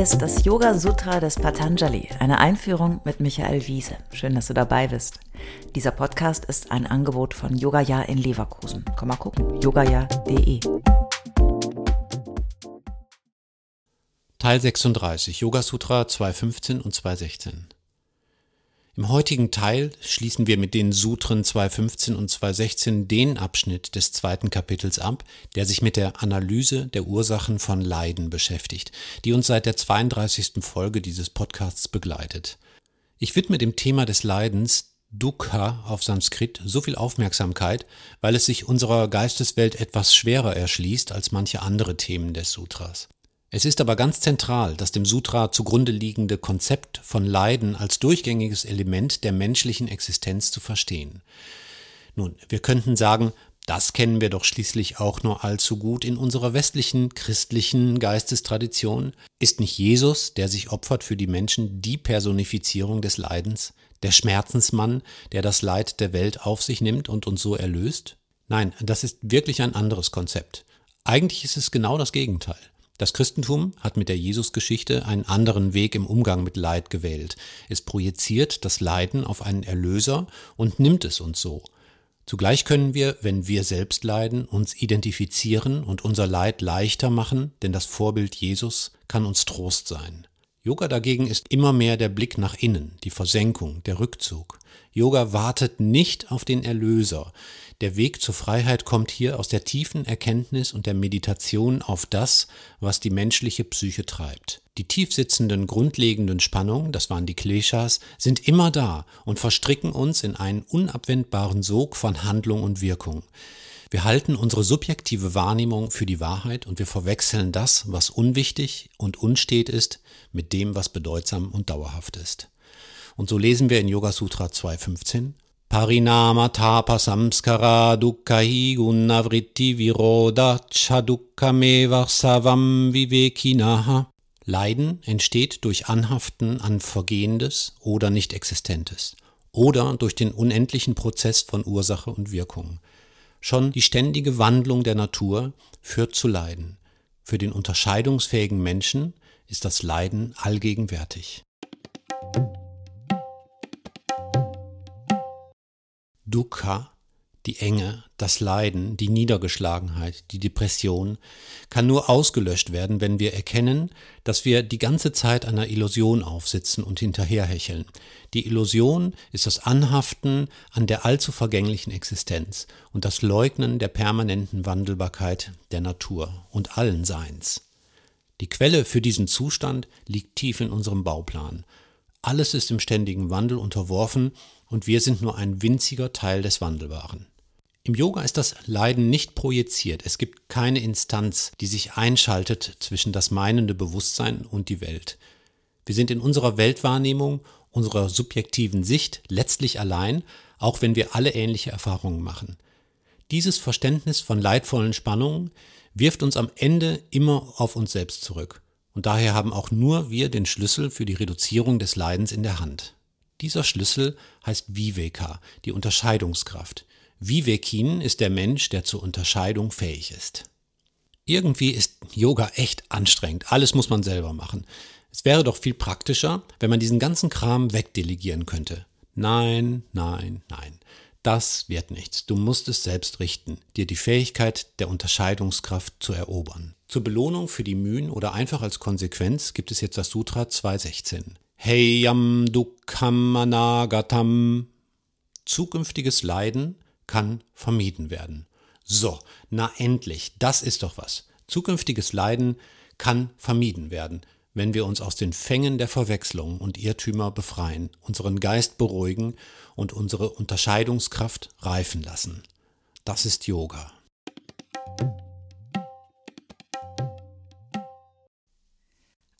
Ist das Yoga Sutra des Patanjali, eine Einführung mit Michael Wiese. Schön, dass du dabei bist. Dieser Podcast ist ein Angebot von Yogaya in Leverkusen. Komm mal gucken, yogaya.de. Teil 36, Yoga Sutra 215 und 216. Im heutigen Teil schließen wir mit den Sutren 2.15 und 2.16 den Abschnitt des zweiten Kapitels ab, der sich mit der Analyse der Ursachen von Leiden beschäftigt, die uns seit der 32. Folge dieses Podcasts begleitet. Ich widme dem Thema des Leidens Dukkha auf Sanskrit so viel Aufmerksamkeit, weil es sich unserer Geisteswelt etwas schwerer erschließt als manche andere Themen des Sutras. Es ist aber ganz zentral, das dem Sutra zugrunde liegende Konzept von Leiden als durchgängiges Element der menschlichen Existenz zu verstehen. Nun, wir könnten sagen, das kennen wir doch schließlich auch nur allzu gut in unserer westlichen christlichen Geistestradition. Ist nicht Jesus, der sich opfert für die Menschen, die Personifizierung des Leidens, der Schmerzensmann, der das Leid der Welt auf sich nimmt und uns so erlöst? Nein, das ist wirklich ein anderes Konzept. Eigentlich ist es genau das Gegenteil. Das Christentum hat mit der Jesusgeschichte einen anderen Weg im Umgang mit Leid gewählt. Es projiziert das Leiden auf einen Erlöser und nimmt es uns so. Zugleich können wir, wenn wir selbst leiden, uns identifizieren und unser Leid leichter machen, denn das Vorbild Jesus kann uns Trost sein. Yoga dagegen ist immer mehr der Blick nach innen, die Versenkung, der Rückzug. Yoga wartet nicht auf den Erlöser. Der Weg zur Freiheit kommt hier aus der tiefen Erkenntnis und der Meditation auf das, was die menschliche Psyche treibt. Die tiefsitzenden grundlegenden Spannungen, das waren die Kleshas, sind immer da und verstricken uns in einen unabwendbaren Sog von Handlung und Wirkung. Wir halten unsere subjektive Wahrnehmung für die Wahrheit und wir verwechseln das, was unwichtig und unstet ist, mit dem, was bedeutsam und dauerhaft ist. Und so lesen wir in Yoga Sutra 2.15 Parinama tapa samskara dukkhi gunnavritti viroda chadukkameva vivekinaha. Leiden entsteht durch Anhaften an Vergehendes oder Nicht-Existentes oder durch den unendlichen Prozess von Ursache und Wirkung. Schon die ständige Wandlung der Natur führt zu Leiden. Für den unterscheidungsfähigen Menschen ist das Leiden allgegenwärtig. Dukkha, die Enge, das Leiden, die Niedergeschlagenheit, die Depression, kann nur ausgelöscht werden, wenn wir erkennen, dass wir die ganze Zeit einer Illusion aufsitzen und hinterherhecheln. Die Illusion ist das Anhaften an der allzu vergänglichen Existenz und das Leugnen der permanenten Wandelbarkeit der Natur und allen Seins. Die Quelle für diesen Zustand liegt tief in unserem Bauplan. Alles ist im ständigen Wandel unterworfen und wir sind nur ein winziger Teil des Wandelbaren. Im Yoga ist das Leiden nicht projiziert. Es gibt keine Instanz, die sich einschaltet zwischen das meinende Bewusstsein und die Welt. Wir sind in unserer Weltwahrnehmung, unserer subjektiven Sicht letztlich allein, auch wenn wir alle ähnliche Erfahrungen machen. Dieses Verständnis von leidvollen Spannungen wirft uns am Ende immer auf uns selbst zurück. Und daher haben auch nur wir den Schlüssel für die Reduzierung des Leidens in der Hand. Dieser Schlüssel heißt Viveka, die Unterscheidungskraft. Vivekin ist der Mensch, der zur Unterscheidung fähig ist. Irgendwie ist Yoga echt anstrengend. Alles muss man selber machen. Es wäre doch viel praktischer, wenn man diesen ganzen Kram wegdelegieren könnte. Nein, nein, nein. Das wird nichts. Du musst es selbst richten, dir die Fähigkeit der Unterscheidungskraft zu erobern. Zur Belohnung für die Mühen oder einfach als Konsequenz gibt es jetzt das Sutra 216. Heyam Anagatam. Zukünftiges Leiden kann vermieden werden. So, na endlich, das ist doch was. Zukünftiges Leiden kann vermieden werden, wenn wir uns aus den Fängen der Verwechslung und Irrtümer befreien, unseren Geist beruhigen und unsere Unterscheidungskraft reifen lassen. Das ist Yoga.